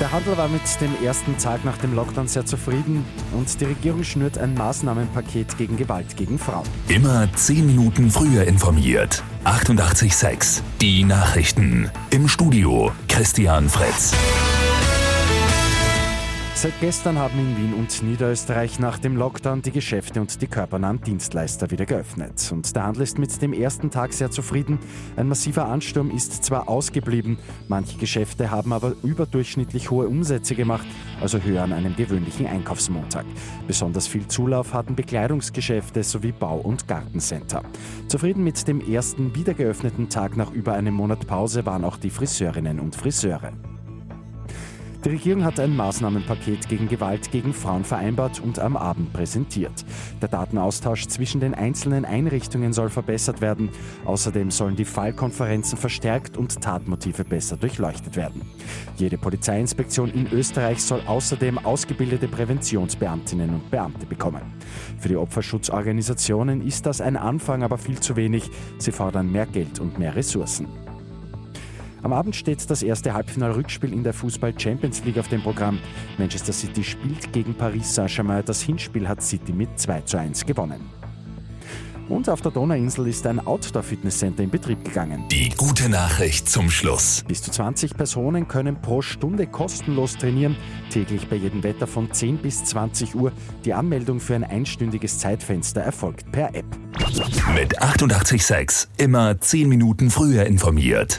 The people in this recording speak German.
Der Handel war mit dem ersten Tag nach dem Lockdown sehr zufrieden und die Regierung schnürt ein Maßnahmenpaket gegen Gewalt gegen Frauen. Immer 10 Minuten früher informiert. 88.6 Die Nachrichten. Im Studio Christian Fretz. Seit gestern haben in Wien und Niederösterreich nach dem Lockdown die Geschäfte und die körpernahen Dienstleister wieder geöffnet. Und der Handel ist mit dem ersten Tag sehr zufrieden. Ein massiver Ansturm ist zwar ausgeblieben, manche Geschäfte haben aber überdurchschnittlich hohe Umsätze gemacht, also höher an einem gewöhnlichen Einkaufsmontag. Besonders viel Zulauf hatten Bekleidungsgeschäfte sowie Bau- und Gartencenter. Zufrieden mit dem ersten wiedergeöffneten Tag nach über einem Monat Pause waren auch die Friseurinnen und Friseure. Die Regierung hat ein Maßnahmenpaket gegen Gewalt gegen Frauen vereinbart und am Abend präsentiert. Der Datenaustausch zwischen den einzelnen Einrichtungen soll verbessert werden. Außerdem sollen die Fallkonferenzen verstärkt und Tatmotive besser durchleuchtet werden. Jede Polizeiinspektion in Österreich soll außerdem ausgebildete Präventionsbeamtinnen und Beamte bekommen. Für die Opferschutzorganisationen ist das ein Anfang, aber viel zu wenig. Sie fordern mehr Geld und mehr Ressourcen. Am Abend steht das erste Halbfinal-Rückspiel in der Fußball Champions League auf dem Programm. Manchester City spielt gegen Paris Saint-Germain. Das Hinspiel hat City mit 2 zu 1 gewonnen. Und auf der Donauinsel ist ein Outdoor-Fitnesscenter in Betrieb gegangen. Die gute Nachricht zum Schluss. Bis zu 20 Personen können pro Stunde kostenlos trainieren, täglich bei jedem Wetter von 10 bis 20 Uhr. Die Anmeldung für ein einstündiges Zeitfenster erfolgt per App. Mit 886 immer 10 Minuten früher informiert.